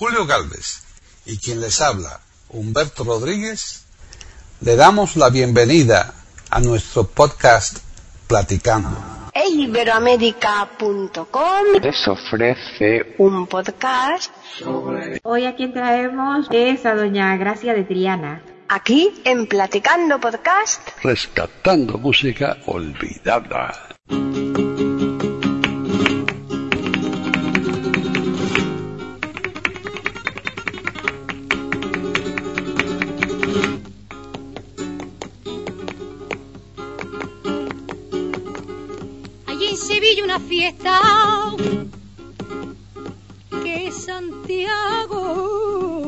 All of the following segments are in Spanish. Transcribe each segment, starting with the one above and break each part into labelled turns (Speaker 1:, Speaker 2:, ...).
Speaker 1: Julio Galvez y quien les habla, Humberto Rodríguez, le damos la bienvenida a nuestro podcast Platicando.
Speaker 2: eiberoamerica.com
Speaker 3: les ofrece
Speaker 2: un podcast
Speaker 4: Hoy a quien traemos es a doña Gracia de Triana.
Speaker 2: aquí en Platicando Podcast.
Speaker 3: rescatando música olvidada.
Speaker 5: Que Santiago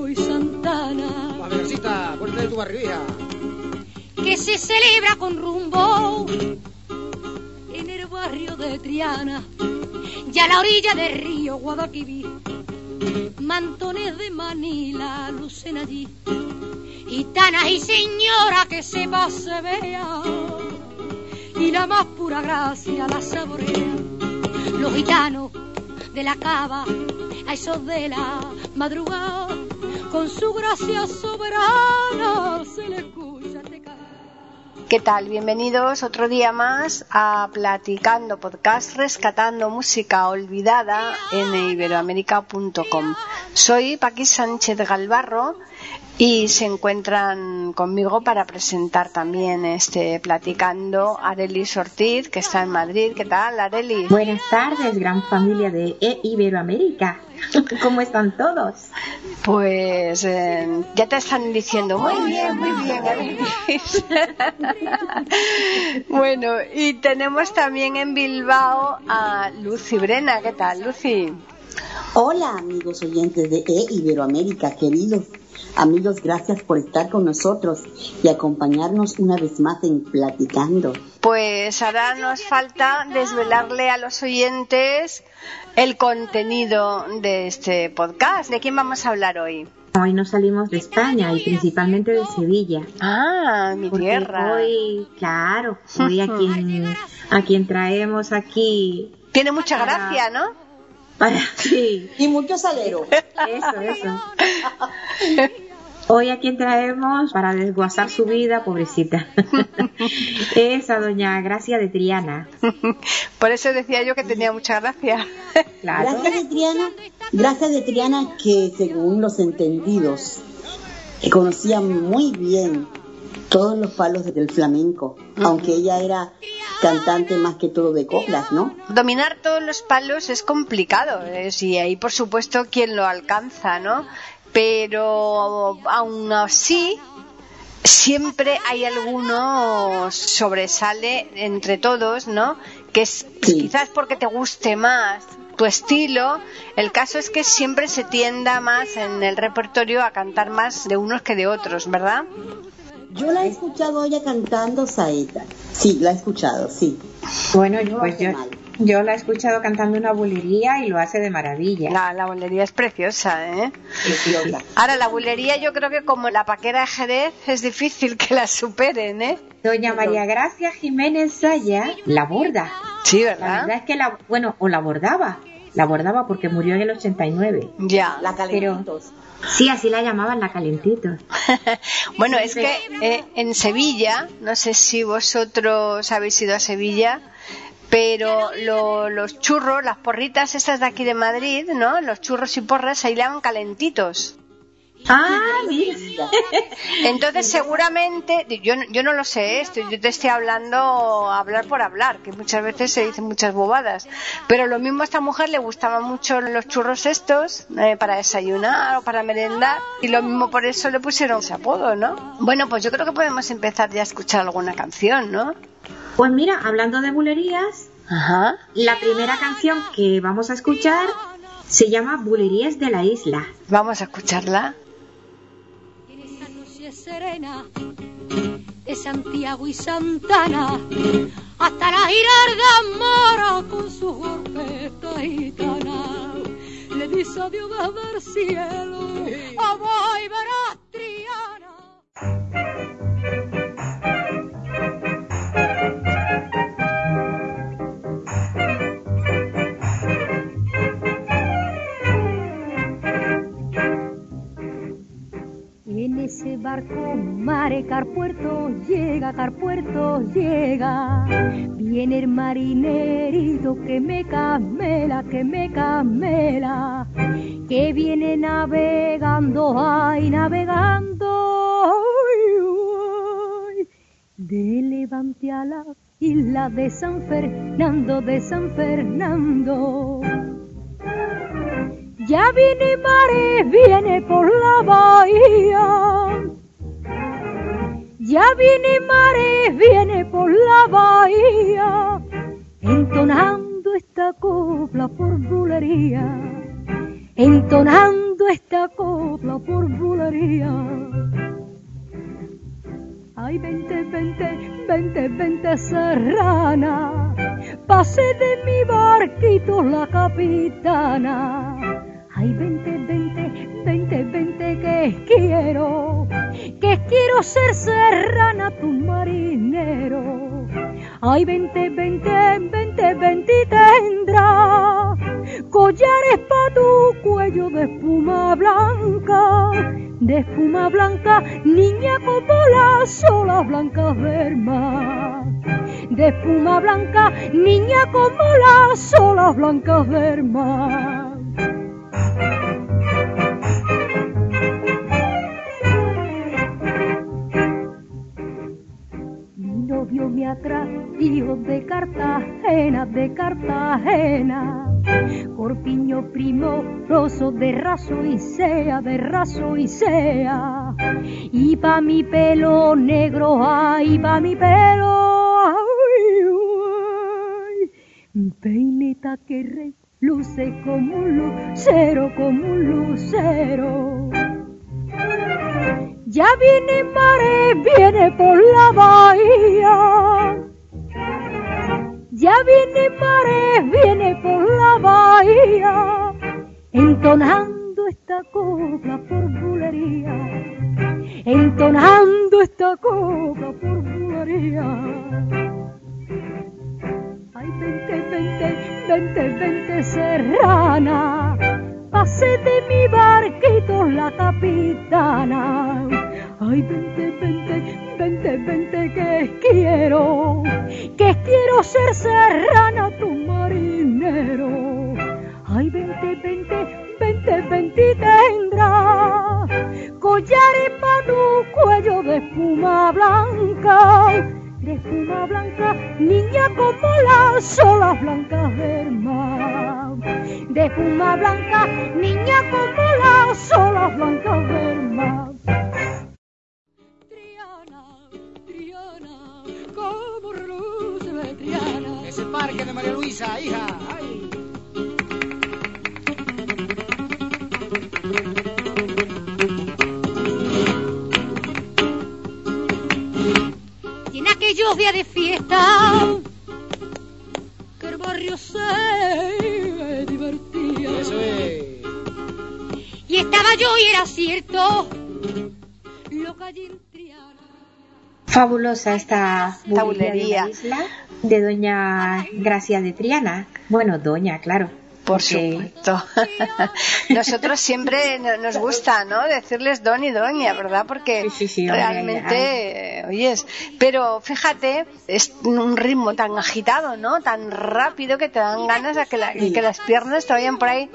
Speaker 5: y Santana.
Speaker 6: Ponte de tu barbilla.
Speaker 5: que se celebra con rumbo en el barrio de Triana y a la orilla del río Guadalquivir. Mantones de Manila lucen allí. Gitanas y señoras que sepa se vea y la más pura gracia la saborea los gitanos de la cava a esos de la madrugada con su gracia soberana se le escucha.
Speaker 2: ¿Qué tal? Bienvenidos otro día más a Platicando Podcast, rescatando música olvidada en iberoamerica.com. Soy Paqui Sánchez Galvarro y se encuentran conmigo para presentar también este Platicando Arelis Ortiz, que está en Madrid. ¿Qué tal, Arelis?
Speaker 4: Buenas tardes, gran familia de E Iberoamérica. ¿Cómo están todos?
Speaker 2: Pues eh, ya te están diciendo muy bien, muy bien, Arelis. bueno, y tenemos también en Bilbao a Lucy Brena. ¿Qué tal, Lucy?
Speaker 7: Hola amigos oyentes de E Iberoamérica, queridos amigos, gracias por estar con nosotros y acompañarnos una vez más en Platicando.
Speaker 2: Pues ahora nos falta desvelarle a los oyentes el contenido de este podcast. ¿De quién vamos a hablar hoy?
Speaker 4: Hoy nos salimos de España y principalmente de Sevilla.
Speaker 2: Ah, mi
Speaker 4: Porque
Speaker 2: tierra.
Speaker 4: hoy, claro, hoy a quien, a quien traemos aquí
Speaker 2: Tiene mucha gracia, ¿no?
Speaker 4: Para... Sí,
Speaker 7: Y mucho salero.
Speaker 4: eso, eso. Hoy a quien traemos para desguazar su vida, pobrecita. es a doña Gracia de Triana.
Speaker 2: Por eso decía yo que tenía mucha gracia.
Speaker 4: Claro.
Speaker 7: Gracias de Triana, gracias de Triana que según los entendidos, que conocía muy bien todos los palos del flamenco, aunque ella era cantante más que todo de coplas, ¿no?
Speaker 2: Dominar todos los palos es complicado, es- y ahí por supuesto quien lo alcanza, ¿no? Pero aún así, siempre hay alguno sobresale entre todos, ¿no? Que es
Speaker 7: Sí.
Speaker 2: quizás porque te guste más tu estilo. El caso es que siempre se tienda más en el repertorio a cantar más de unos que de otros, ¿verdad?
Speaker 7: Yo la he escuchado a ella cantando saeta. Sí, la he escuchado, sí.
Speaker 4: Bueno,
Speaker 7: No
Speaker 4: pues yo,
Speaker 7: mal.
Speaker 4: yo la he escuchado cantando una bulería y lo hace de maravilla.
Speaker 2: La, la bolería es preciosa, ¿eh?
Speaker 7: Preciosa.
Speaker 2: Ahora, la bulería yo creo que como la paquera de Jerez es difícil que la superen, ¿eh?
Speaker 4: Doña María Gracia Jiménez Saya la borda.
Speaker 2: Sí,
Speaker 4: La
Speaker 2: ¿verdad?
Speaker 4: verdad es que la, bueno, o la bordaba. La bordaba porque murió en el 89.
Speaker 2: Ya.
Speaker 7: La calentitos.
Speaker 4: Sí, así la llamaban la calentitos.
Speaker 2: bueno, es que eh, en Sevilla, no sé si vosotros habéis ido a Sevilla, pero lo- los churros, las porritas estas de aquí de Madrid, ¿no? Los churros y porras ahí le llaman calentitos.
Speaker 4: Ah, mira.
Speaker 2: Entonces seguramente, yo, no- yo no lo sé, esto, yo te estoy hablando, hablar por hablar, que muchas veces se dicen muchas bobadas, pero lo mismo a esta mujer le gustaban mucho los churros estos eh, para desayunar o para merendar y lo mismo por eso le pusieron ese apodo, ¿no? Bueno, pues yo creo que podemos empezar ya a escuchar alguna canción, ¿no?
Speaker 4: Pues mira, hablando de bulerías,
Speaker 2: Ajá.
Speaker 4: la primera canción que vamos a escuchar se llama Bulerías de la Isla.
Speaker 2: Vamos a escucharla.
Speaker 5: Serena de Santiago y Santana hasta la girarda mora con su golpeta gitana le dice adiós desde el cielo a voy verás Triana barco mare puerto llega, puerto llega. Viene el marinerito que me camela, que me camela, que viene navegando, ay, navegando. de levante a la isla de San Fernando, de San Fernando. Ya viene mare, viene por la bahía. Ya viene mare, viene por la bahía, entonando esta copla por bulería, entonando esta copla por bulería. Ay, vente, vente, vente, vente, serrana, pase de mi barquito la capitana. Ay, vente, vente, vente, vente, que quiero, que quiero ser serrana tu marinero. Ay, vente, vente, vente, vente y tendrá collares pa' tu cuello de espuma blanca, de espuma blanca, niña como las olas blancas del mar. De espuma blanca, niña como las olas blancas del mar. Me atrajo de Cartagena, de Cartagena. Corpiño primoroso de raso y sea, de raso y sea. Y pa' mi pelo negro, ay, pa' mi pelo, ay, ay. Peineta que luce como un lucero, como un lucero. Ya viene mare, viene por la bahía. Ya viene mare, viene por la bahía. Entonando esta copla por bulería. Entonando esta copla por bulería. Ay, vente, vente, vente, vente, serrana pase de mi barquito la capitana. Ay, vente, vente, vente, vente, que quiero, que quiero ser serrana tu marinero. Ay, vente, vente, vente, vente y tendrá collares para tu cuello de espuma blanca de espuma blanca, niña como las olas blancas del mar. De espuma blanca, niña como las olas blancas del mar. Aquellos días de fiesta que el barrio se divertía.
Speaker 6: Eso es.
Speaker 5: Y estaba yo y era cierto lo que
Speaker 4: Fabulosa esta, bulería de doña Gracia de Triana. Bueno, doña, claro.
Speaker 2: Por supuesto. Nosotros siempre nos gusta, ¿no? Decirles don y doña, ¿verdad? Porque realmente, oyes, pero fíjate, es un ritmo tan agitado, ¿no? Tan rápido que te dan ganas de que, que las piernas te vayan por ahí.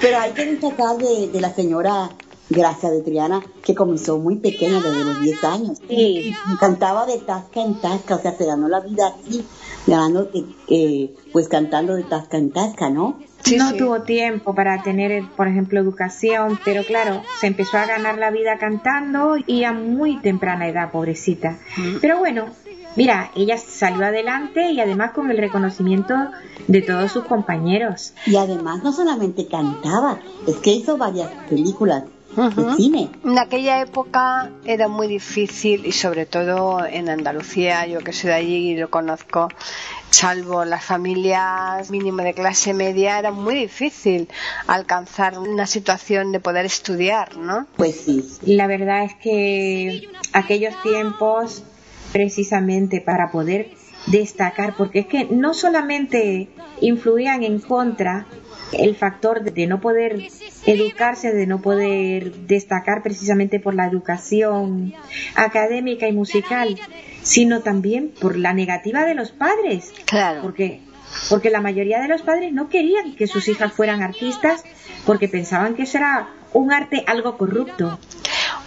Speaker 7: Pero hay que destacar de, de la señora Gracia de Triana, que comenzó muy pequeña, desde los 10 años. Y cantaba de tasca en tasca, o sea, se ganó la vida así, ganando, eh, eh, pues cantando de tasca en tasca, ¿no?
Speaker 4: no tuvo tiempo para tener, por ejemplo, educación, pero claro, se empezó a ganar la vida cantando y a muy temprana edad, pobrecita. Pero bueno, mira, ella salió adelante y además con el reconocimiento de todos sus compañeros.
Speaker 7: Y además no solamente cantaba, es que hizo varias películas
Speaker 2: en aquella época era muy difícil y sobre todo en Andalucía, yo que soy de allí y lo conozco, salvo las familias mínimo de clase media, era muy difícil alcanzar una situación de poder estudiar, ¿no?
Speaker 7: Pues sí.
Speaker 4: La verdad es que aquellos tiempos, precisamente para poder destacar, porque es que no solamente influían en contra el factor de no poder educarse, de no poder destacar precisamente por la educación académica y musical, sino también por la negativa de los padres.
Speaker 2: Claro.
Speaker 4: Porque, porque la mayoría de los padres no querían que sus hijas fueran artistas porque pensaban que eso era un arte algo corrupto.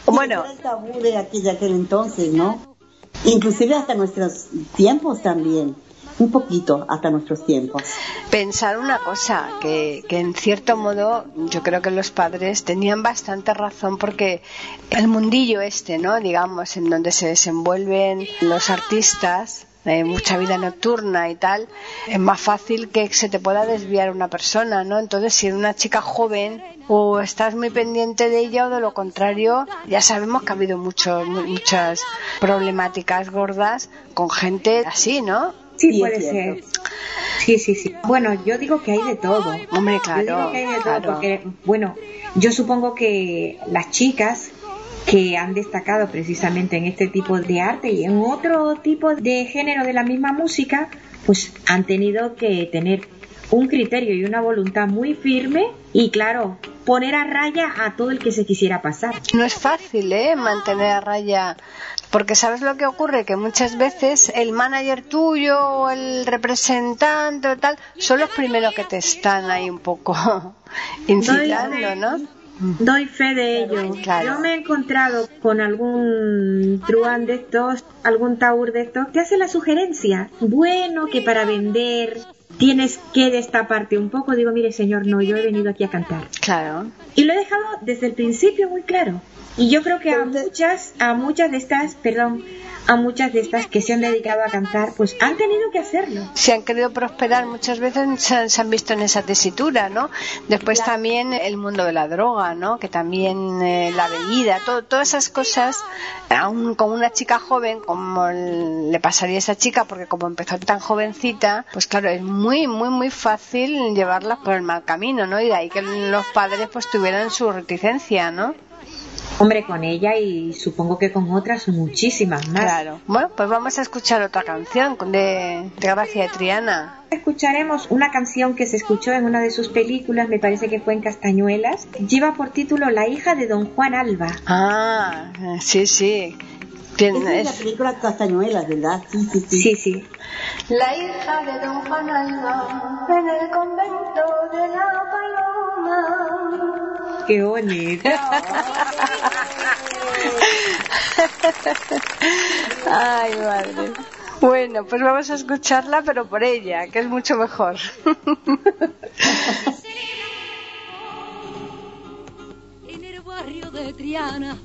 Speaker 2: Bueno,
Speaker 7: Era el tabú de aquel, de aquel entonces, ¿no? Inclusive hasta nuestros tiempos también. Un poquito hasta nuestros tiempos.
Speaker 2: pensar una cosa, que, que en cierto modo yo creo que los padres tenían bastante razón porque el mundillo este, ¿no? Digamos, en donde se desenvuelven los artistas, eh, mucha vida nocturna y tal, es más fácil que se te pueda desviar una persona, ¿no? Entonces, si eres una chica joven o estás muy pendiente de ella o de lo contrario, ya sabemos que ha habido muchos, mu- muchas problemáticas gordas con gente así, ¿no?
Speaker 4: Sí, puede ser. Sí, sí, sí. Bueno, yo digo que hay de todo.
Speaker 2: Hombre,
Speaker 4: Yo
Speaker 2: claro,
Speaker 4: digo que hay de todo
Speaker 2: claro.
Speaker 4: porque, bueno, yo supongo que las chicas que han destacado precisamente en este tipo de arte y en otro tipo de género de la misma música, pues han tenido que tener un criterio y una voluntad muy firme y claro, poner a raya a todo el que se quisiera pasar.
Speaker 2: No es fácil, ¿eh? Mantener a raya. Porque sabes lo que ocurre, que muchas veces el manager tuyo o el representante o tal son los primeros que te están ahí un poco incitando, ¿no?
Speaker 4: Doy fe de ello.
Speaker 2: Claro.
Speaker 4: Yo me he encontrado con algún truán de estos, algún taur de estos, que hace la sugerencia. Bueno, que para vender tienes que destaparte un poco. Digo, mire señor, no, yo he venido aquí a cantar.
Speaker 2: Claro.
Speaker 4: Y lo he dejado desde el principio muy claro. Y yo creo que a muchas, a muchas de estas, perdón, a muchas de estas que se han dedicado a cantar, pues han tenido que hacerlo.
Speaker 2: Si han querido prosperar muchas veces se han, se han visto en esa tesitura, ¿no? Después también el mundo de la droga, ¿no? Que también eh, la bebida, todo, todas esas cosas, aún con una chica joven, como le pasaría a esa chica, porque como empezó tan jovencita, pues claro, es muy, muy, muy fácil llevarla por el mal camino, ¿no? Y de ahí que los padres pues tuvieran su reticencia, ¿no?
Speaker 4: Hombre, con ella y supongo que con otras muchísimas más.
Speaker 2: Claro. Bueno, pues vamos a escuchar otra canción de, de Gracia de Triana.
Speaker 4: Escucharemos una canción que se escuchó en una de sus películas, me parece que fue en Castañuelas. Lleva por título La hija de Don Juan Alba.
Speaker 2: Ah, sí, sí.
Speaker 7: Es la película Castañuelas, ¿verdad? Sí, sí, sí.
Speaker 4: Sí, sí.
Speaker 2: La hija de don Juan Alba en el convento de la Paloma.
Speaker 4: Qué bonito.
Speaker 2: Ay, madre. Bueno, pues vamos a escucharla, pero por ella, que es mucho mejor.
Speaker 5: de Triana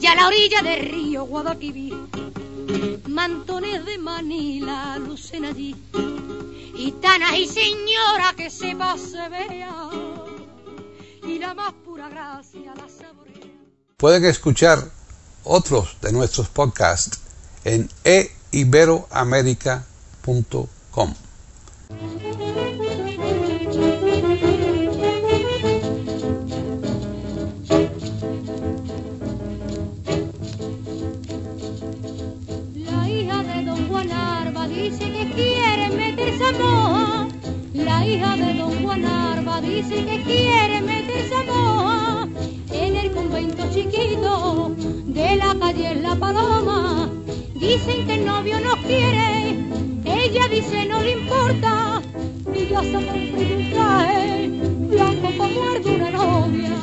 Speaker 5: y a la orilla del río Guadalquivir. Mantones de Manila lucen allí, gitanas y señora que sepa se vea, y la más pura gracia la saborea.
Speaker 1: Pueden escuchar otros de nuestros podcasts en eiberoamerica.com.
Speaker 5: dice que quiere meterse a moja. En el convento chiquito de la calle La Paloma. Dicen que el novio no quiere. Ella dice no le importa. Y ya se compró un traje blanco como el una novia.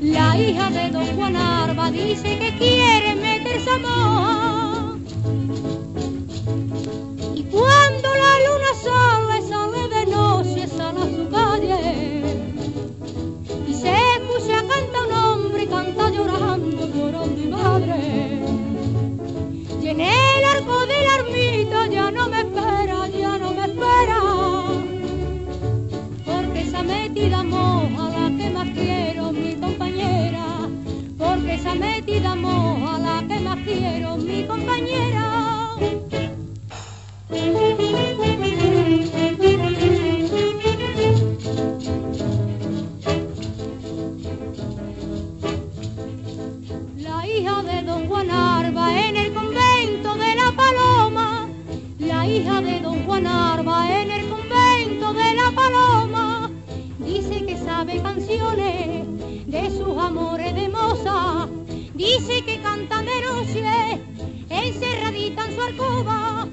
Speaker 5: La hija de don Juan Arba dice que quiere meterse a moja. de sus amores de moza. Dice que canta de noche, encerradita en
Speaker 6: su alcoba,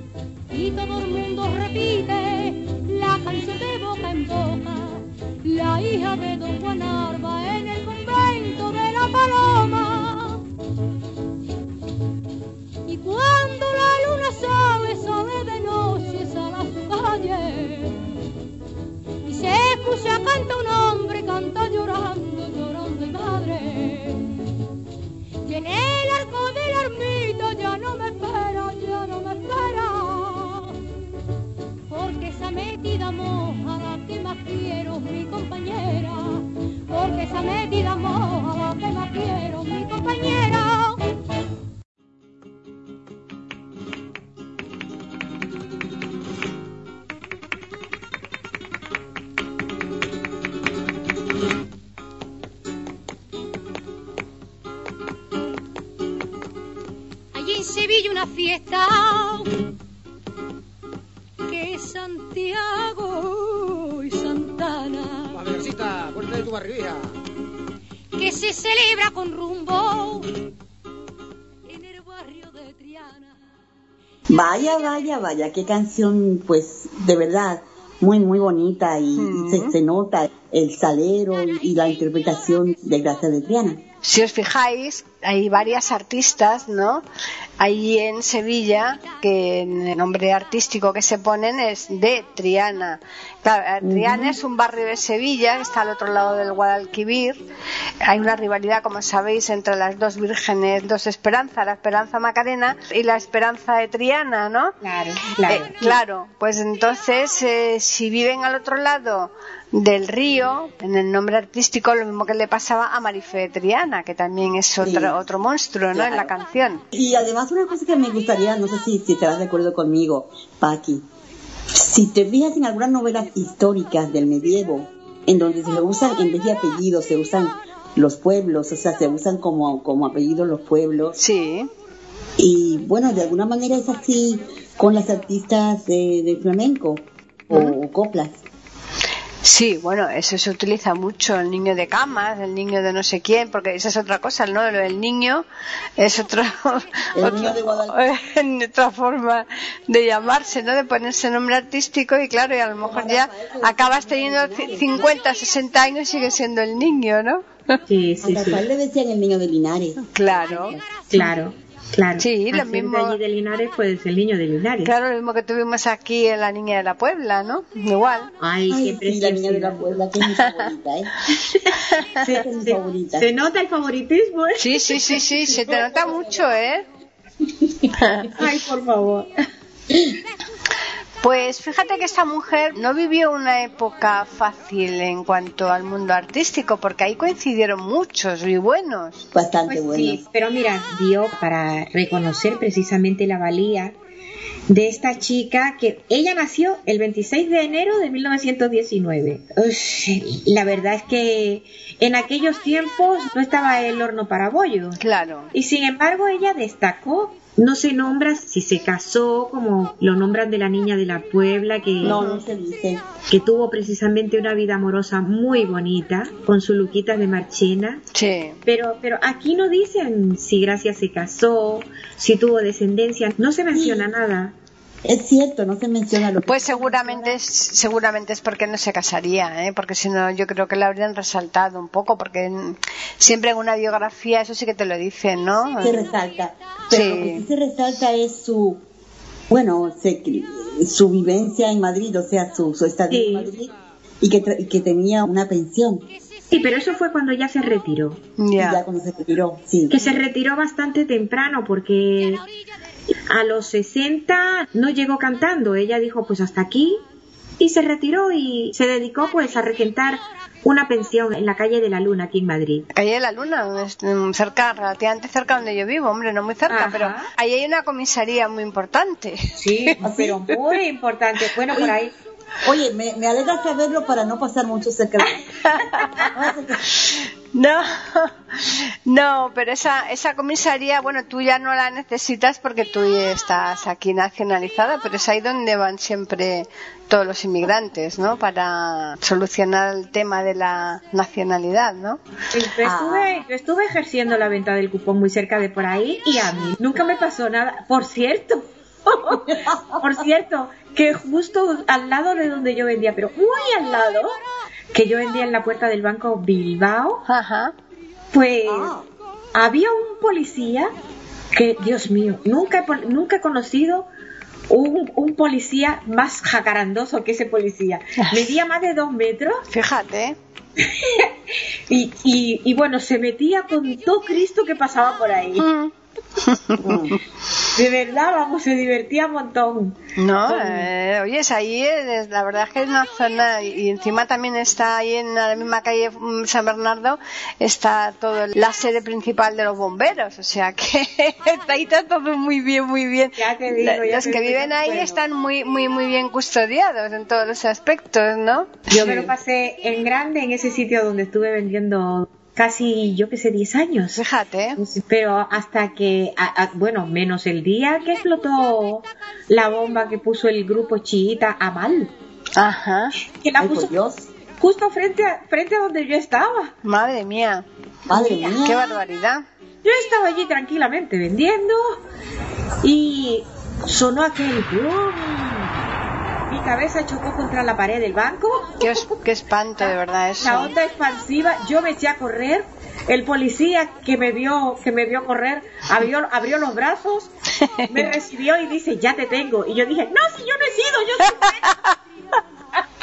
Speaker 6: tu barriga.
Speaker 5: que se celebra con rumbo en el barrio de Triana.
Speaker 7: Vaya, vaya, vaya, qué canción, pues, de verdad, muy, muy bonita y, y se, se nota el salero y la interpretación de Gracia de Triana.
Speaker 2: Si os fijáis, hay varias artistas, ¿no? Ahí en Sevilla, que el nombre artístico que se ponen es de Triana. Claro, eh, Triana es un barrio de Sevilla que está al otro lado del Guadalquivir. Hay una rivalidad, como sabéis, entre las dos vírgenes, dos esperanzas, la esperanza Macarena y la esperanza de Triana, ¿no?
Speaker 4: Claro, claro.
Speaker 2: Eh, claro, pues entonces, eh, si viven al otro lado del río, en el nombre artístico, lo mismo que le pasaba a Marife de Triana, que también es otro,
Speaker 7: Sí.
Speaker 2: Otro monstruo, ¿no? En la canción.
Speaker 7: Y además una cosa que me gustaría, no sé si, si estarás de acuerdo conmigo, Paqui, si te fijas en algunas novelas históricas del medievo, en donde se usan, en vez de apellidos, se usan los pueblos, o sea, se usan como, como apellidos los pueblos,
Speaker 2: Sí,
Speaker 7: y bueno, de alguna manera es así con las artistas de, de flamenco o, o coplas.
Speaker 2: Sí, bueno, eso se utiliza mucho, el niño de camas, el niño de no sé quién, porque esa es otra cosa, ¿no? Lo del niño es otro,
Speaker 7: El
Speaker 2: otro-
Speaker 7: niño de Guadalquivir.
Speaker 2: otra forma de llamarse, ¿no? De ponerse nombre artístico y claro, y a lo mejor ya acabas teniendo ci- 50, 60 años y sigue siendo el niño, ¿no?
Speaker 4: Sí,
Speaker 7: A
Speaker 4: sí, sí.
Speaker 7: Rafael le decían el niño de Linares.
Speaker 2: Claro.
Speaker 4: Claro, claro.
Speaker 2: Sí, lo mismo-
Speaker 4: de allí de Linares, pues el niño de Linares.
Speaker 2: Claro, lo mismo que tuvimos aquí en La Niña de la Puebla, ¿no? Igual.
Speaker 4: Ay,
Speaker 7: Ay,
Speaker 4: qué
Speaker 7: sí, la niña de la. Puebla, que es mi favorita, ¿eh?
Speaker 4: Se,
Speaker 7: es mi
Speaker 4: se-
Speaker 7: favorita.
Speaker 4: se nota el favoritismo, ¿eh?
Speaker 2: Sí, sí, sí, sí, se te nota mucho, ¿eh?
Speaker 4: Ay, por favor.
Speaker 2: Pues fíjate que esta mujer no vivió una época fácil en cuanto al mundo artístico, porque ahí coincidieron muchos y buenos.
Speaker 7: Bastante
Speaker 4: Pues
Speaker 7: bueno.
Speaker 4: sí, pero mira, dio para reconocer precisamente la valía de esta chica que ella nació el 26 de enero de 1919. Ush, la verdad es que en aquellos tiempos no estaba el horno para bollo.
Speaker 2: Claro.
Speaker 4: Y sin embargo ella destacó. No se nombra si se casó como lo nombran de la niña de la Puebla que
Speaker 7: No, no se dice.
Speaker 4: que tuvo precisamente una vida amorosa muy bonita con su Luquita de Marchena.
Speaker 2: Sí.
Speaker 4: Pero, pero aquí no dicen si Gracia se casó, si tuvo descendencia, no se menciona nada.
Speaker 7: Es cierto, no se menciona lo
Speaker 2: Pues seguramente es, seguramente es porque no se casaría, ¿eh? porque si no yo creo que la habrían resaltado un poco, porque en- siempre en una biografía eso sí que te lo dicen, ¿no?
Speaker 7: se resalta. Pero
Speaker 2: Sí.
Speaker 7: lo que sí se resalta es su, bueno, se- su vivencia en Madrid, o sea, su, su estadía
Speaker 4: Sí.
Speaker 7: en Madrid, y que, tra- y que tenía una pensión.
Speaker 4: Sí, pero eso fue cuando ya se retiró.
Speaker 7: Y ya
Speaker 2: Ya.
Speaker 7: cuando se retiró, sí.
Speaker 4: Que se retiró bastante temprano porque a los 60 no llegó cantando. Ella dijo pues hasta aquí y se retiró y se dedicó pues a regentar una pensión en la calle de la Luna aquí en Madrid.
Speaker 2: Calle de la Luna, mm, cerca, relativamente cerca donde yo vivo, hombre, no muy cerca,
Speaker 4: Ajá.
Speaker 2: pero ahí hay una comisaría muy importante.
Speaker 4: Sí, pero muy importante. Bueno, por ahí
Speaker 7: Oye, me, me alegra saberlo para no pasar mucho cerca de...
Speaker 2: No, no, pero esa, esa comisaría, bueno, tú ya no la necesitas porque tú ya estás aquí nacionalizada, pero es ahí donde van siempre todos los inmigrantes, ¿no? Para solucionar el tema de la nacionalidad, ¿no?
Speaker 4: Yo estuve, yo estuve ejerciendo la venta del cupón muy cerca de por ahí y a mí nunca me pasó nada. Por cierto, Por cierto, que justo al lado de donde yo vendía, pero muy al lado, que yo vendía en la puerta del banco Bilbao,
Speaker 2: Ajá.
Speaker 4: pues había un policía que, Dios mío, nunca, nunca he conocido un, un policía más jacarandoso que ese policía. Medía más de dos metros
Speaker 2: Fíjate.
Speaker 4: y, y, y bueno, se metía con todo Cristo que pasaba por ahí.
Speaker 2: Mm.
Speaker 4: De verdad, vamos, se divertía un montón.
Speaker 2: No, eh, oyes, ahí es- la verdad es que es una zona y encima también está ahí en la misma calle mm, San Bernardo está todo la sede principal de los bomberos, o sea que está ahí todo muy bien, muy bien.
Speaker 4: Ya te digo, ya
Speaker 2: los
Speaker 4: te
Speaker 2: que viven ahí están muy, muy, muy bien custodiados en todos los aspectos, ¿no?
Speaker 4: Yo me lo pasé en grande en ese sitio donde estuve vendiendo casi, yo que sé, 10 años.
Speaker 2: Fíjate.
Speaker 4: Pero hasta que, a- a- bueno, menos el día que explotó la bomba que puso el grupo chiita a mal,
Speaker 2: Ajá.
Speaker 4: que la
Speaker 7: Ay,
Speaker 4: puso
Speaker 7: Dios.
Speaker 4: justo frente a, frente a donde yo estaba.
Speaker 2: Madre mía,
Speaker 7: Madre mía.
Speaker 2: qué barbaridad.
Speaker 4: Yo estaba allí tranquilamente vendiendo y sonó aquel ¡brum! Mi cabeza chocó contra la pared del banco.
Speaker 2: Qué, espanto de verdad eso.
Speaker 4: La onda expansiva, yo me eché a correr. El policía que me vio, que me vio correr, abrió, abrió los brazos, me recibió y dice, ya te tengo. Y yo dije, no, si yo no he sido, yo soy buena".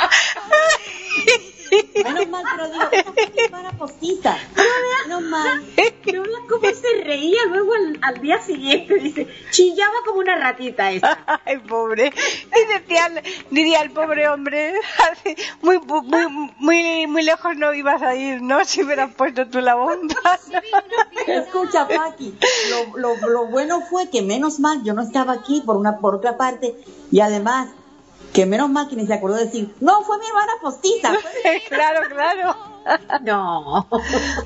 Speaker 7: Menos mal, pero digo, qué para postiza. Menos mal.
Speaker 4: Pero vea cómo se reía luego al, al día siguiente. Dice, chillaba como una ratita esa.
Speaker 2: Ay, pobre. Y decía, diría el pobre hombre, muy, muy, muy, muy lejos no ibas a ir, ¿no? Si hubieras puesto tú la bomba.
Speaker 7: Escucha, Paqui, lo, lo, lo bueno fue que menos mal yo no estaba aquí por una por otra parte y además que menos mal que ni se acordó de decir, no, fue mi hermana postiza.
Speaker 2: claro, claro.
Speaker 4: No.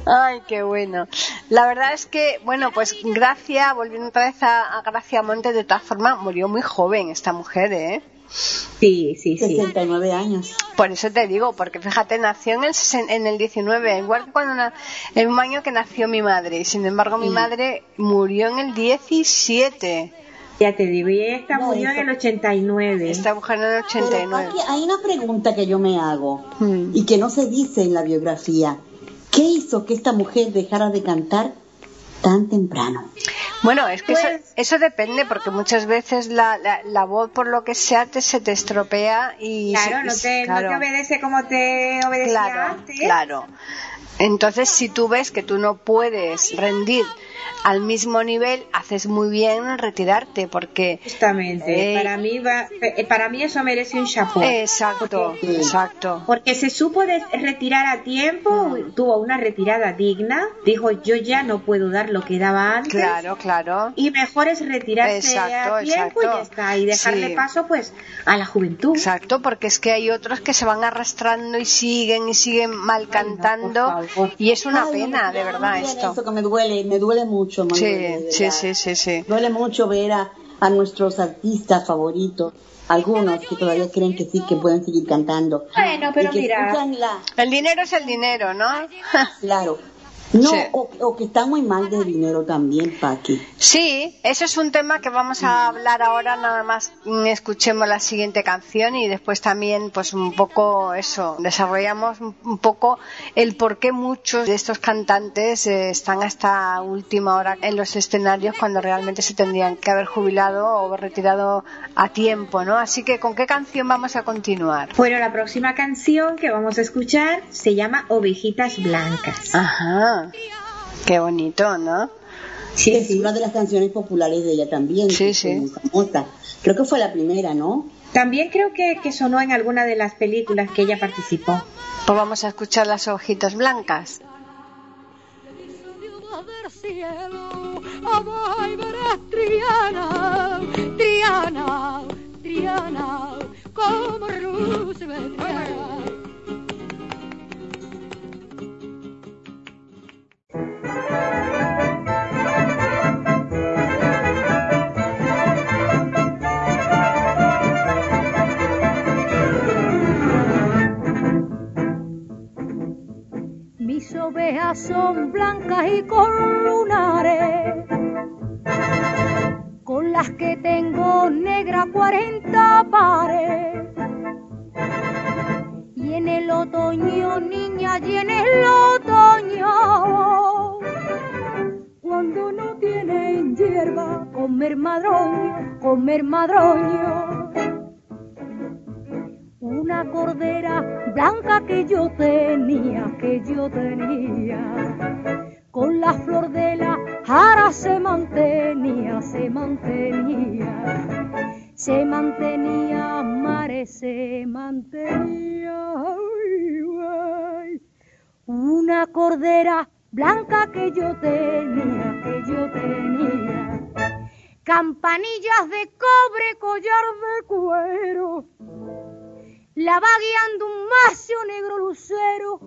Speaker 2: Ay, qué bueno. La verdad es que, bueno, pues Gracia, volviendo otra vez a, a Gracia Montes, de todas formas, murió muy joven esta mujer, ¿eh?
Speaker 4: Sí, sí, sí.
Speaker 7: 69 años.
Speaker 2: Por eso te digo, porque fíjate, nació en el, en el 19, igual que cuando na- el mismo año que nació mi madre. Y sin embargo, mi madre murió en el 17.
Speaker 4: Ya te digo, y esta
Speaker 7: No,
Speaker 4: murió en el 89.
Speaker 2: Esta mujer en el
Speaker 7: Pero
Speaker 2: 89.
Speaker 7: Paqui, hay una pregunta que yo me hago
Speaker 2: Hmm.
Speaker 7: y que no se dice en la biografía. ¿Qué hizo que esta mujer dejara de cantar tan temprano?
Speaker 2: Bueno, es que eso,
Speaker 4: Pues-
Speaker 2: eso depende, porque muchas veces la, la, la voz, por lo que sea, te, se te estropea y...
Speaker 4: Claro,
Speaker 2: se-
Speaker 4: no te,
Speaker 2: claro.
Speaker 4: no te obedece como te obedecía
Speaker 2: Claro,
Speaker 4: antes.
Speaker 2: claro. Entonces, si tú ves que tú no puedes rendir al mismo nivel, haces muy bien en retirarte, porque...
Speaker 4: Justamente.
Speaker 2: Eh,
Speaker 4: Para mí va, eh, para mí eso merece un chapó.
Speaker 2: Exacto,
Speaker 7: Porque-
Speaker 2: exacto.
Speaker 4: Porque se supo de- retirar a tiempo, tuvo una retirada digna, dijo yo ya no puedo dar lo que daba antes.
Speaker 2: Claro, claro.
Speaker 4: Y mejor es retirarse
Speaker 2: Exacto,
Speaker 4: a tiempo
Speaker 2: exacto.
Speaker 4: y ya está, y dejarle
Speaker 2: Sí.
Speaker 4: paso pues a la juventud.
Speaker 2: Exacto, porque es que hay otros que se van arrastrando y siguen y siguen mal cantando
Speaker 4: por favor.
Speaker 2: y es una
Speaker 7: Ay,
Speaker 2: pena, de verdad, esto.
Speaker 7: Eso que me duele, me duele mucho. me
Speaker 2: Sí, sí, sí, sí, sí.
Speaker 7: Duele mucho ver a, a nuestros artistas favoritos, algunos que todavía creen que sí, que pueden seguir cantando.
Speaker 4: Bueno, pero mira.
Speaker 7: la,
Speaker 2: El dinero es el dinero, ¿no?
Speaker 7: claro. No,
Speaker 2: Sí.
Speaker 7: o, o que están muy mal de dinero también, Paqui.
Speaker 2: Sí, eso es un tema que vamos a hablar ahora, nada más mm, escuchemos la siguiente canción y después también pues un poco eso, desarrollamos un un poco el por qué muchos de estos cantantes eh, están hasta última hora en los escenarios cuando realmente se tendrían que haber jubilado o retirado a tiempo, ¿no? Así que ¿con qué canción vamos a continuar?
Speaker 4: Bueno, la próxima canción que vamos a escuchar se llama Ovejitas Blancas.
Speaker 2: Ajá, qué bonito, ¿no?
Speaker 4: Sí,
Speaker 7: es
Speaker 4: sí.
Speaker 7: una de las canciones populares de ella también.
Speaker 2: Sí, sí.
Speaker 7: famosa. Creo que fue la primera, ¿no?
Speaker 4: También creo que, que sonó en alguna de las películas que ella participó.
Speaker 2: Pues vamos a escuchar las hojitas blancas.
Speaker 5: cielo, Triana, Triana, Triana, como Roosevelt. Ovejas son blancas y con lunares, con las que tengo negra 40 pares. Y en el otoño, niña, y en el otoño, cuando no tienen hierba, comer madroño, comer madroño. Una cordera blanca que yo tenía, que yo tenía. Con la flor de la jara se mantenía, se mantenía, se mantenía, mare, se mantenía. Una cordera blanca que yo tenía, que yo tenía, campanillas de cobre, collar de cuero, la va guiando un macio negro lucero,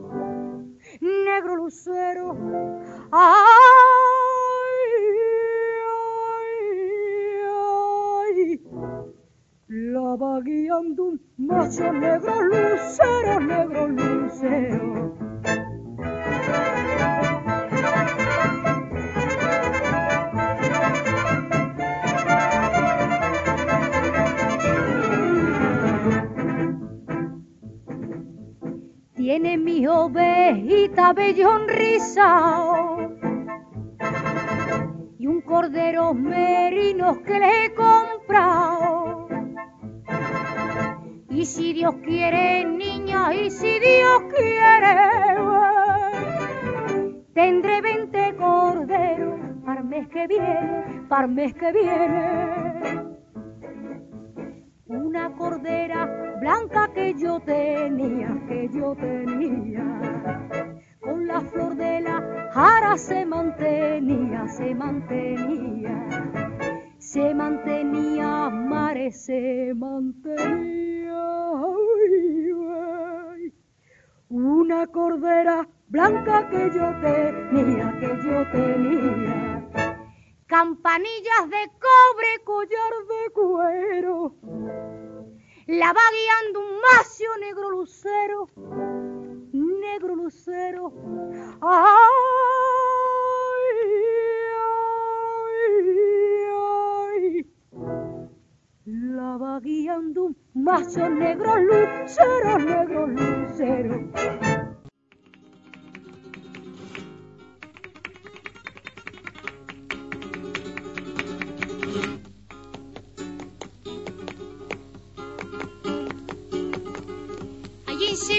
Speaker 5: negro lucero Ay, ay, ay, la va guiando un macho negro lucero, negro lucero. Tiene mi ovejita bellón rizao y un cordero merino que le he comprado. Y si Dios quiere, niña, y si Dios quiere, tendré 20 corderos para mes que viene, para mes que viene. Una cordera blanca que yo tenía, que yo tenía con la flor de la jara se mantenía, se mantenía, se mantenía, mare, se mantenía. Una cordera blanca que yo tenía, que yo tenía. Campanillas de cobre, collar de cuero. La va guiando un macio negro lucero negro lucero. Ay, ay, ay. La va guiando un macho negro lucero, negro lucero.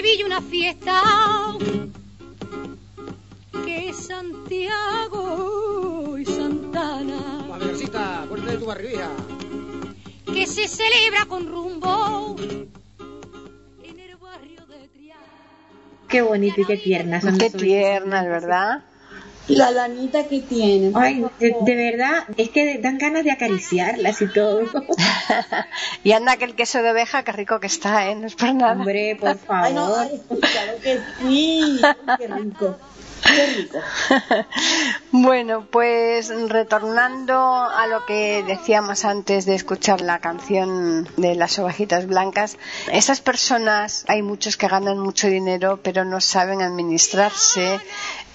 Speaker 5: Sevilla una fiesta que es Santiago y Santana
Speaker 6: fuerte de tu barrio, hija.
Speaker 5: que se celebra con rumbo en el barrio de Triana.
Speaker 4: Qué bonito y qué tiernas. son
Speaker 2: Qué tiernas, ¿verdad?
Speaker 7: La lanita que tienen.
Speaker 4: Ay, de, de verdad, es que dan ganas de acariciarlas y todo.
Speaker 2: y anda que el queso de oveja, qué rico que está, ¿eh? No es por nada.
Speaker 4: Hombre, por
Speaker 7: Ay, no,
Speaker 4: favor.
Speaker 7: ay, claro que sí. Qué rico. Qué rico.
Speaker 2: Bueno, pues retornando a lo que decíamos antes de escuchar la canción de las ovejitas blancas, esas personas, hay muchos que ganan mucho dinero pero no saben administrarse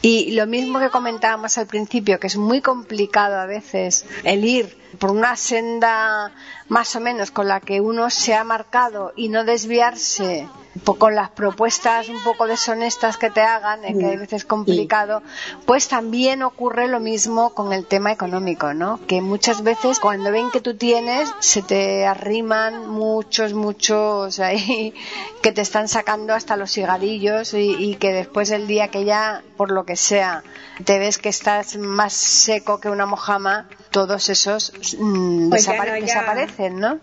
Speaker 2: y lo mismo que comentábamos al principio, que es muy complicado a veces el ir por una senda más o menos con la que uno se ha marcado y no desviarse con las propuestas un poco deshonestas que te hagan, eh, que a veces es complicado, pues también ocurre lo mismo con el tema económico, ¿no? Que muchas veces cuando ven que tú tienes, se te arriman muchos, muchos ahí que te están sacando hasta los cigarrillos y, y que después el día que ya, por lo que sea, te ves que estás más seco que una mojama, todos esos mm,
Speaker 4: Pues ya
Speaker 2: desapare-
Speaker 4: no, ya.
Speaker 2: desaparecen, ¿no?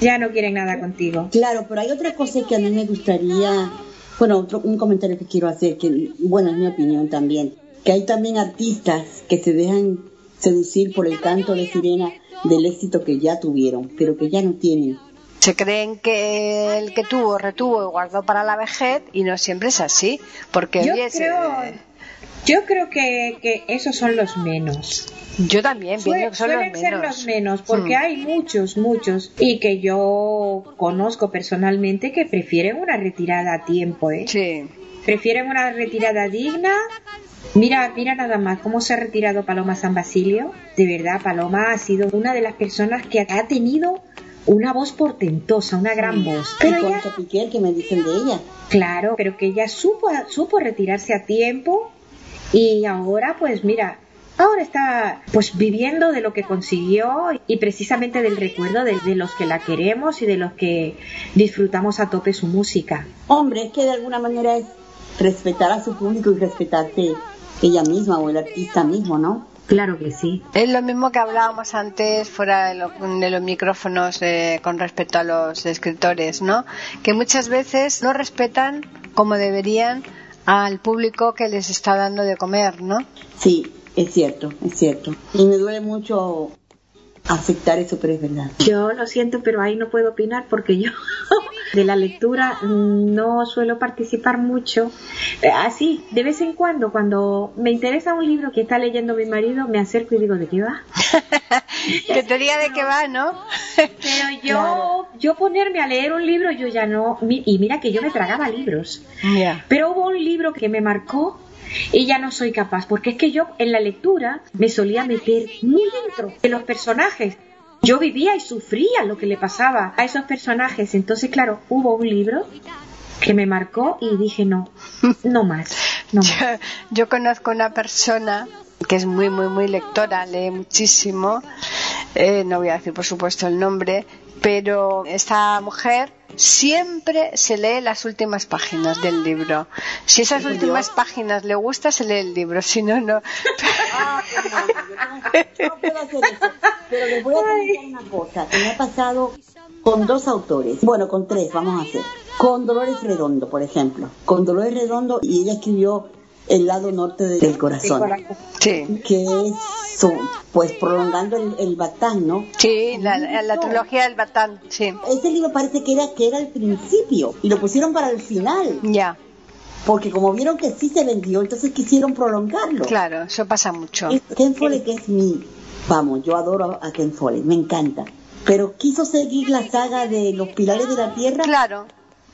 Speaker 4: Ya no quieren nada contigo.
Speaker 7: Claro, pero hay otra cosa que a mí me gustaría, bueno, otro, un comentario que quiero hacer, que bueno, es mi opinión también, que hay también artistas que se dejan seducir por el canto de sirena del éxito que ya tuvieron, pero que ya no tienen.
Speaker 2: se creen que el que tuvo retuvo y guardó para la vejez y no siempre es así porque
Speaker 4: Yo
Speaker 2: oye, se-
Speaker 4: creo, yo creo que, que esos son los menos.
Speaker 2: yo también pienso
Speaker 4: Sue-
Speaker 2: que son los
Speaker 4: suelen ser
Speaker 2: menos
Speaker 4: los menos, porque
Speaker 2: Mm.
Speaker 4: hay muchos, muchos, y que yo conozco personalmente que prefieren una retirada a tiempo, ¿eh?
Speaker 2: sí
Speaker 4: Prefieren una retirada digna Mira, mira nada más cómo se ha retirado Paloma San Basilio. De verdad, Paloma ha sido una de las personas que ha tenido una voz portentosa, una gran voz.
Speaker 7: Pero ella, Piquer, que me dicen de ella.
Speaker 4: Claro, pero que ella supo, supo retirarse a tiempo y ahora, pues mira, ahora está pues viviendo de lo que consiguió y precisamente del recuerdo de, de, los que la queremos y de los que disfrutamos a tope su música.
Speaker 7: Hombre, es que de alguna manera es respetar a su público y respetarse ella misma o el artista mismo, ¿no?
Speaker 4: Claro que sí.
Speaker 2: Es lo mismo que hablábamos antes fuera de, lo, de los micrófonos eh, con respecto a los escritores, ¿no? Que muchas veces no respetan como deberían al público que les está dando de comer, ¿no?
Speaker 7: Sí, es cierto, es cierto. Y me duele mucho aceptar eso, pero es verdad.
Speaker 4: Yo lo siento, pero ahí no puedo opinar porque yo de la lectura no suelo participar mucho. Así, de vez en cuando, cuando me interesa un libro que está leyendo mi marido, me acerco y digo, ¿de qué va?
Speaker 2: que te diga de qué va, ¿no?
Speaker 4: pero yo, claro. yo ponerme a leer un libro, yo ya no. Y mira que yo me tragaba libros.
Speaker 2: Yeah.
Speaker 4: Pero hubo un libro que me marcó y ya no soy capaz, porque es que yo en la lectura me solía meter muy dentro de los personajes. Yo vivía y sufría lo que le pasaba a esos personajes. Entonces, claro, hubo un libro que me marcó y dije no, no más. No
Speaker 2: yo,
Speaker 4: más.
Speaker 2: yo conozco una persona que es muy, muy, muy lectora, lee muchísimo. Eh, no voy a decir, por supuesto, el nombre, pero esta mujer siempre se lee las últimas páginas del libro. Si esas últimas Dios? páginas le gusta, se lee el libro, si no, no.
Speaker 7: Ah, no, no puedo hacer eso. Pero les voy a comentar una cosa que me ha pasado con dos autores. Bueno, con tres, vamos a hacer. Con Dolores Redondo, por ejemplo. Con Dolores Redondo, y ella escribió El lado norte del corazón.
Speaker 2: Sí.
Speaker 7: Que es pues prolongando el, el Batán, ¿no?
Speaker 2: Sí, la, la, la, trilogía del Batán, sí.
Speaker 7: Ese libro parece que era que era el principio y lo pusieron para el final.
Speaker 2: Ya.
Speaker 7: Porque como vieron que sí se vendió, entonces quisieron prolongarlo.
Speaker 2: Claro, eso pasa mucho.
Speaker 7: Es Ken Follett, que es mi, vamos, yo adoro a Ken Follett, me encanta. Pero quiso seguir la saga de los pilares de la tierra.
Speaker 2: Claro.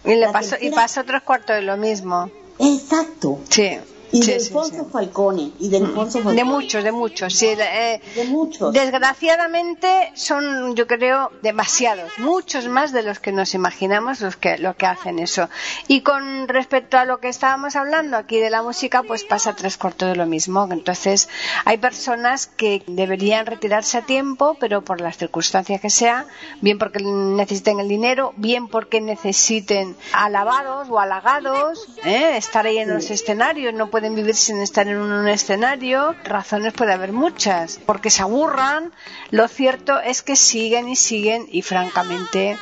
Speaker 2: Y le pasó, tercera... y pasó tres cuartos de lo mismo.
Speaker 7: Exacto.
Speaker 2: Sí.
Speaker 7: Y
Speaker 2: sí,
Speaker 7: de Alfonso
Speaker 2: sí, sí.
Speaker 7: Falcone. Y de Alfonso Falcone.
Speaker 2: De muchos, de muchos. Sí, eh,
Speaker 7: de muchos.
Speaker 2: Desgraciadamente son, yo creo, demasiados. Muchos más de los que nos imaginamos los que, lo que hacen eso. Y con respecto a lo que estábamos hablando aquí de la música, pues pasa tres cuartos de lo mismo. Entonces, hay personas que deberían retirarse a tiempo, pero por las circunstancias que sea, bien porque necesiten el dinero, bien porque necesiten alabados o halagados, ¿eh? estar ahí en los escenarios, no pueden vivir sin estar en un escenario. Razones puede haber muchas, porque se aburran. Lo cierto es que siguen y siguen y francamente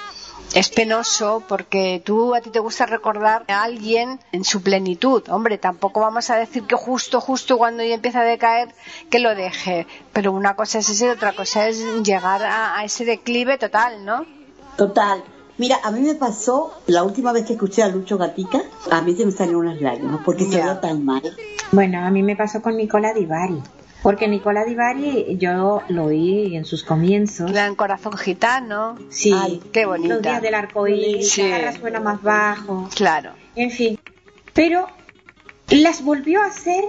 Speaker 2: es penoso porque tú a ti te gusta recordar a alguien en su plenitud. Hombre, tampoco vamos a decir que justo, justo cuando ya empieza a decaer que lo deje. Pero una cosa es eso y otra cosa es llegar a, a ese declive total, ¿no?
Speaker 7: Total. Mira, a mí me pasó la última vez que escuché a Lucho Gatica, a mí se me salieron unas lágrimas porque se vio tan mal.
Speaker 4: Bueno, a mí me pasó con Nicola Divari. Porque Nicola Divari yo lo oí en sus comienzos.
Speaker 2: Gran corazón gitano.
Speaker 4: Sí.
Speaker 2: Ay, qué bonita.
Speaker 4: Los días del arco iris,
Speaker 2: Sí.
Speaker 4: la suena más bajo.
Speaker 2: Claro.
Speaker 4: En fin. Pero las volvió a hacer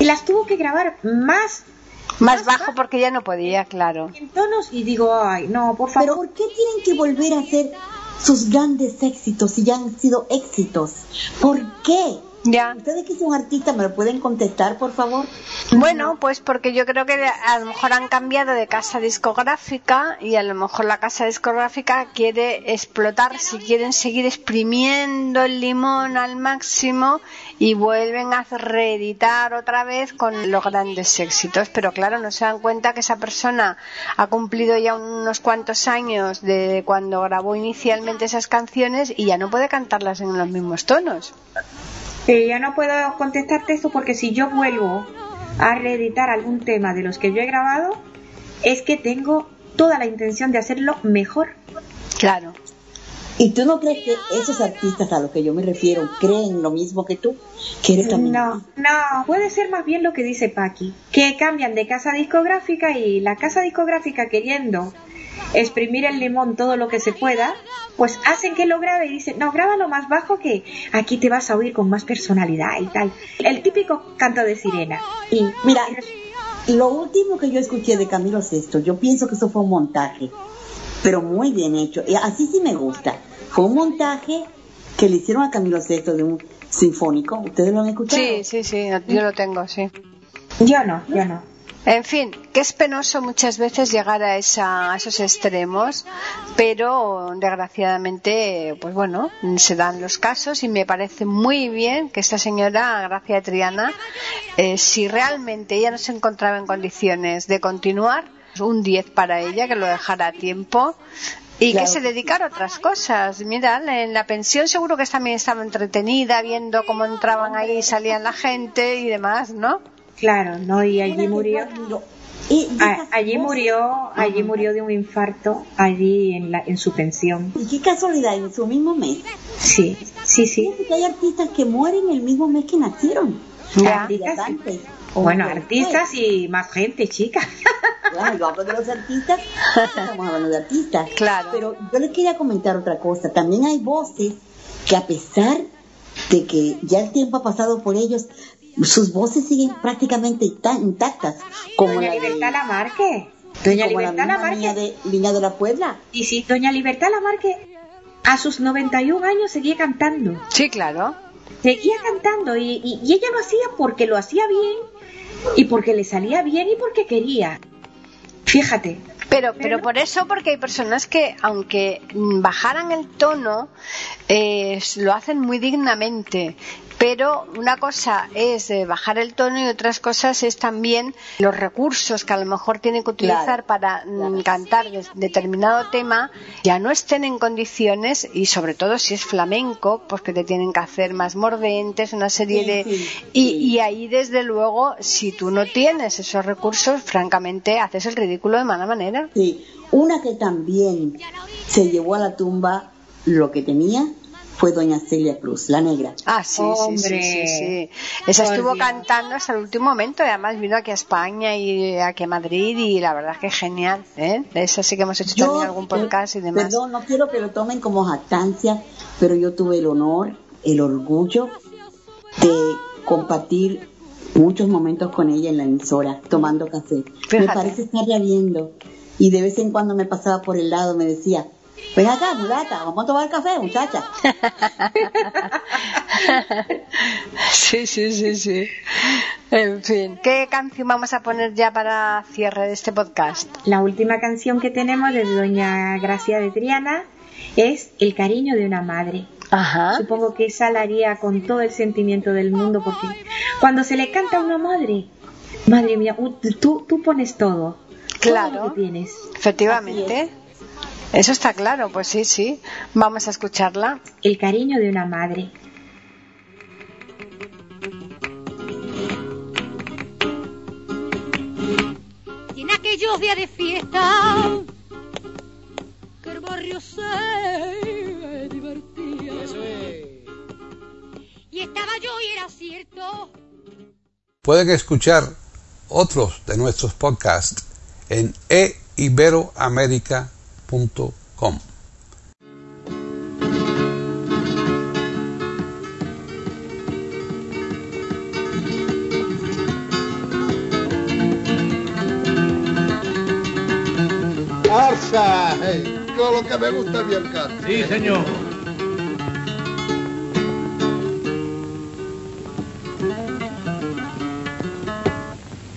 Speaker 4: y las tuvo que grabar más
Speaker 2: Más bajo porque ya no podía, claro.
Speaker 4: en tonos y digo, ay, no, por favor.
Speaker 7: Pero ¿por qué tienen que volver a hacer sus grandes éxitos si ya han sido éxitos? ¿Por qué?
Speaker 2: Ya.
Speaker 7: Ustedes que son artistas, ¿me lo pueden contestar, por favor?
Speaker 2: Bueno, pues porque yo creo que a lo mejor han cambiado de casa discográfica y a lo mejor la casa discográfica quiere explotar, si quieren seguir exprimiendo el limón al máximo y vuelven a reeditar otra vez con los grandes éxitos. Pero claro, no se dan cuenta que esa persona ha cumplido ya unos cuantos años de cuando grabó inicialmente esas canciones y ya no puede cantarlas en los mismos tonos.
Speaker 4: Eh, ya no puedo contestarte esto porque si yo vuelvo a reeditar algún tema de los que yo he grabado, es que tengo toda la intención de hacerlo mejor.
Speaker 2: Claro.
Speaker 7: ¿Y tú no crees que esos artistas a los que yo me refiero creen lo mismo que tú? Que eres también
Speaker 4: No, no, puede ser más bien lo que dice Paqui, que cambian de casa discográfica y la casa discográfica queriendo exprimir el limón todo lo que se pueda, pues hacen que lo grabe y dicen, no, grábalo más bajo que aquí te vas a oír con más personalidad y tal. El típico canto de sirena. Y
Speaker 7: Mira, lo último que yo escuché de Camilo Sesto, yo pienso que eso fue un montaje, pero muy bien hecho. Y así sí me gusta. Fue un montaje que le hicieron a Camilo Sesto de un sinfónico. ¿Ustedes lo han escuchado?
Speaker 2: Sí, sí, sí, yo lo tengo, sí.
Speaker 4: yo no, yo no.
Speaker 2: En fin, que es penoso muchas veces llegar a, esa, a esos extremos, pero desgraciadamente, pues bueno, se dan los casos y me parece muy bien que esta señora, Gracia Triana, eh, si realmente ella no se encontraba en condiciones de continuar, un 10 para ella, que lo dejara a tiempo. Y
Speaker 7: Claro.
Speaker 2: que se dedicara a otras cosas. Mira, en la pensión seguro que también estaba entretenida viendo cómo entraban ahí y salían la gente y demás, ¿no?
Speaker 4: Claro, no, y allí murió.
Speaker 7: Y
Speaker 4: a- allí murió, allí murió de un infarto, allí en, la, en su pensión.
Speaker 7: Y qué casualidad, en su mismo mes.
Speaker 4: Sí, sí, sí.
Speaker 7: Que hay artistas que mueren el mismo mes que nacieron.
Speaker 2: Ya.
Speaker 7: Días antes.
Speaker 4: Bueno, artistas y más gente, chica.
Speaker 7: Claro, yo hablo de los artistas, estamos hablando de artistas.
Speaker 2: Claro.
Speaker 7: Pero yo les quería comentar otra cosa. También hay voces que a pesar de que ya el tiempo ha pasado por ellos, sus voces siguen prácticamente inta- intactas. Como
Speaker 4: Doña
Speaker 7: la de,
Speaker 4: Libertad Lamarque. Doña
Speaker 7: como la
Speaker 4: Libertad
Speaker 7: misma
Speaker 4: Lamarque.
Speaker 7: niña de Niña de la Puebla.
Speaker 4: Y sí, Doña Libertad Lamarque a sus 91 años seguía cantando.
Speaker 2: Sí, claro.
Speaker 4: Seguía cantando y, y- y ella lo hacía porque lo hacía bien y porque le salía bien y porque quería. Fíjate.
Speaker 2: Pero, pero por eso, porque hay personas que, aunque bajaran el tono, eh, lo hacen muy dignamente. Pero una cosa es eh, bajar el tono y otras cosas es también los recursos que a lo mejor tienen que utilizar
Speaker 7: Claro,
Speaker 2: para mm, cantar de- determinado tema ya no estén en condiciones y sobre todo si es flamenco, pues que te tienen que hacer más mordentes, una serie
Speaker 7: Sí,
Speaker 2: de...
Speaker 7: sí,
Speaker 2: y, y ahí desde luego, si tú no tienes esos recursos, francamente haces el ridículo de mala manera.
Speaker 7: Sí, una que también se llevó a la tumba lo que tenía fue Doña Celia Cruz, la negra.
Speaker 2: Ah, sí, sí, sí, sí, sí. Esa
Speaker 4: Por
Speaker 2: estuvo
Speaker 4: Dios.
Speaker 2: cantando hasta el último momento y además vino aquí a España y aquí a Madrid y la verdad es que genial, ¿eh? Esa sí que hemos hecho también algún podcast y demás.
Speaker 7: Perdón, no quiero que lo tomen como jactancia, pero yo tuve el honor, el orgullo de compartir muchos momentos con ella en la emisora, tomando café. Me
Speaker 2: Fíjate.
Speaker 7: parece estarla viendo. Y de vez en cuando me pasaba por el lado, me decía, ven acá, mulata, vamos a tomar café, muchacha.
Speaker 2: Sí, sí, sí, sí. En fin, ¿qué canción vamos a poner ya para cierre de este podcast?
Speaker 4: La última canción que tenemos de Doña Gracia de Triana es El cariño de una madre.
Speaker 2: Ajá.
Speaker 4: Supongo que esa la haría con todo el sentimiento del mundo porque cuando se le canta a una madre, madre mía, tú, tú pones todo. Todo
Speaker 2: Claro.
Speaker 4: lo que tienes.
Speaker 2: Efectivamente. Eso está claro, pues sí, sí. Vamos a escucharla.
Speaker 4: El cariño de una madre.
Speaker 5: Y en aquellos días de fiesta que el barrio se divertía.
Speaker 6: Eso es.
Speaker 5: Y estaba yo y era cierto.
Speaker 1: Pueden escuchar otros de nuestros podcasts en eiberoamerica.com.
Speaker 8: ¡Arsa! Hey, yo lo que me gusta bien canto.
Speaker 6: Sí, señor.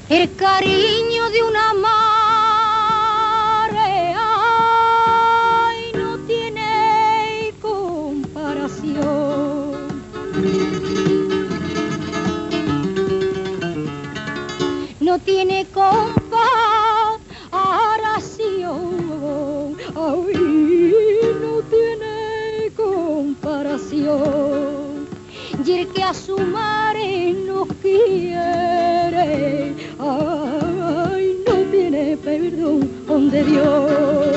Speaker 5: El cariño de una madre Tiene comparación. Ay, no tiene comparación. Y el que a su madre no quiere, ay, no tiene perdón de Dios.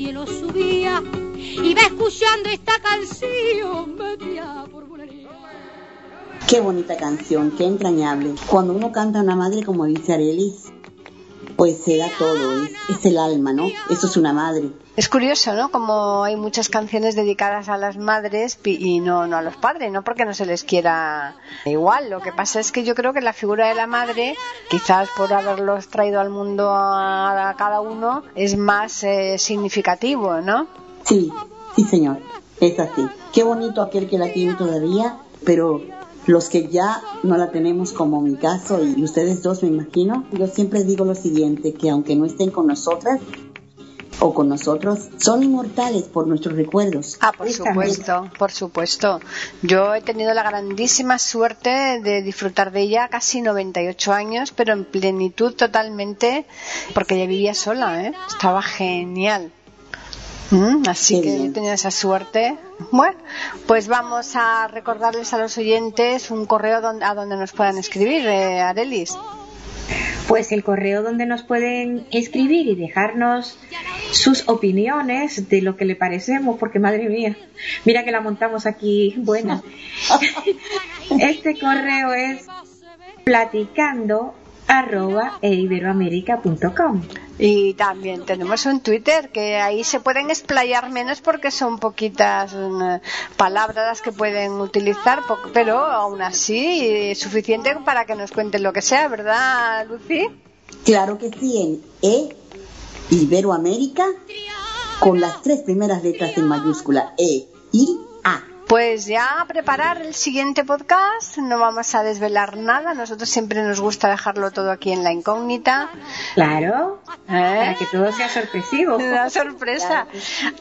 Speaker 5: Cielo subía iba escuchando esta canción metía por bulería.
Speaker 7: Qué bonita canción, qué entrañable. Cuando uno canta a una madre, como dice Arelis, pues se da todo, es, es el alma, ¿no? Eso es una madre.
Speaker 2: Es curioso, ¿no? Como hay muchas canciones dedicadas a las madres y no, no a los padres, no porque no se les quiera igual. Lo que pasa es que yo creo que la figura de la madre, quizás por haberlos traído al mundo a, a cada uno, es más eh, significativo, ¿no?
Speaker 7: Sí, sí señor, es así. Qué bonito aquel que la tiene todavía, pero los que ya no la tenemos como mi caso y ustedes dos me imagino, yo siempre digo lo siguiente, que aunque no estén con nosotras o con nosotros, son inmortales por nuestros recuerdos.
Speaker 2: Ah, por supuesto, por supuesto. Yo he tenido la grandísima suerte de disfrutar de ella casi 98 años, pero en plenitud totalmente, porque ella vivía sola, ¿eh? Estaba genial. Mm, así
Speaker 7: Qué
Speaker 2: que
Speaker 7: bien.
Speaker 2: he tenido esa suerte. Bueno, pues vamos a recordarles a los oyentes un correo don- a donde nos puedan escribir, eh, Arelis.
Speaker 4: Pues el correo donde nos pueden escribir y dejarnos sus opiniones de lo que le parecemos, porque madre mía, mira que la montamos aquí buena. Este correo es platicando arroba eiberoamerica.com.
Speaker 2: Y también tenemos un Twitter que ahí se pueden explayar menos porque son poquitas mm, palabras las que pueden utilizar, pero aún así eh, suficiente para que nos cuenten lo que sea, ¿verdad, Lucy?
Speaker 7: Claro que sí, en E, Iberoamérica, con las tres primeras letras en mayúscula, E, I, A.
Speaker 2: Pues ya a preparar el siguiente podcast, no vamos a desvelar nada, nosotros siempre nos gusta dejarlo todo aquí en la incógnita.
Speaker 4: Claro,
Speaker 2: ¿eh?
Speaker 4: para que todo sea sorpresivo.
Speaker 2: Una sorpresa,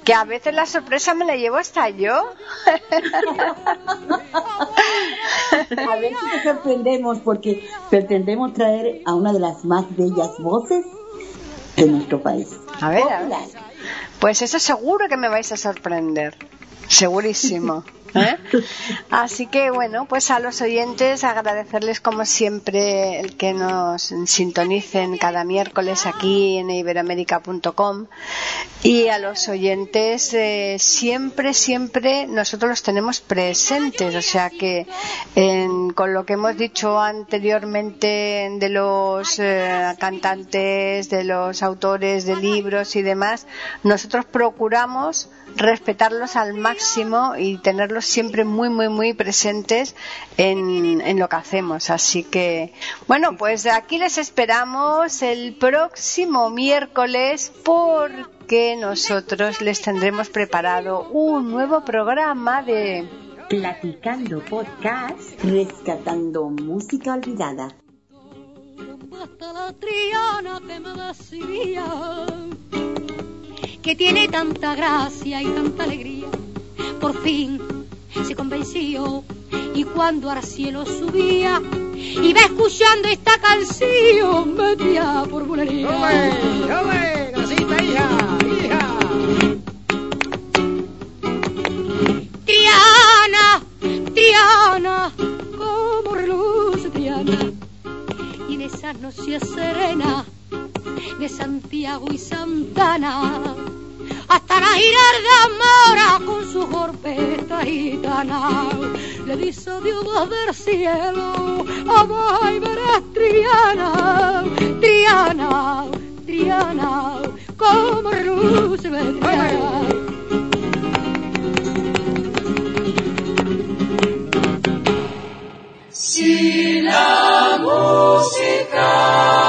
Speaker 2: que a veces la sorpresa me la llevo hasta yo.
Speaker 7: A ver si te sorprendemos porque pretendemos traer a una de las más bellas voces de nuestro país.
Speaker 2: A ver, a ver. Pues eso seguro que me vais a sorprender. Segurísimo. ¿eh? Así que bueno, pues a los oyentes agradecerles como siempre el que nos sintonicen cada miércoles aquí en iberoamérica.com y a los oyentes eh, siempre, siempre nosotros los tenemos presentes. O sea que en- con lo que hemos dicho anteriormente de los eh, cantantes, de los autores de libros y demás, nosotros procuramos respetarlos al máximo y tenerlos siempre muy, muy, muy presentes en, en lo que hacemos. Así que, bueno, pues aquí les esperamos el próximo miércoles porque nosotros les tendremos preparado un nuevo programa de
Speaker 4: Platicando podcast.
Speaker 7: Rescatando música olvidada.
Speaker 5: hasta la Triana que me decía que tiene tanta gracia y tanta alegría. Por fin se convenció y cuando al cielo subía iba escuchando esta canción metía por bulería.
Speaker 6: ¡Ole! ¡Casita, hija! ¡Hija!
Speaker 5: Triana, Triana, como reluce Triana. Y en esa noche serena de Santiago y Santana, hasta la girarda con su jorpeta gitana. Le dice Dios del cielo ay verás Triana Triana Triana como luce Triana
Speaker 9: Si la música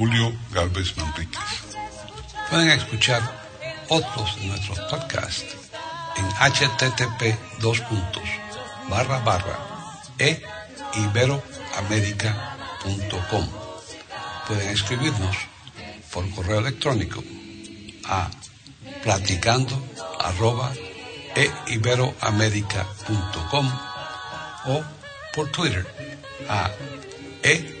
Speaker 1: Julio Galvez Manríquez. Pueden escuchar otros de nuestros podcasts en http dos e. Pueden escribirnos por correo electrónico a platicando e o por Twitter a e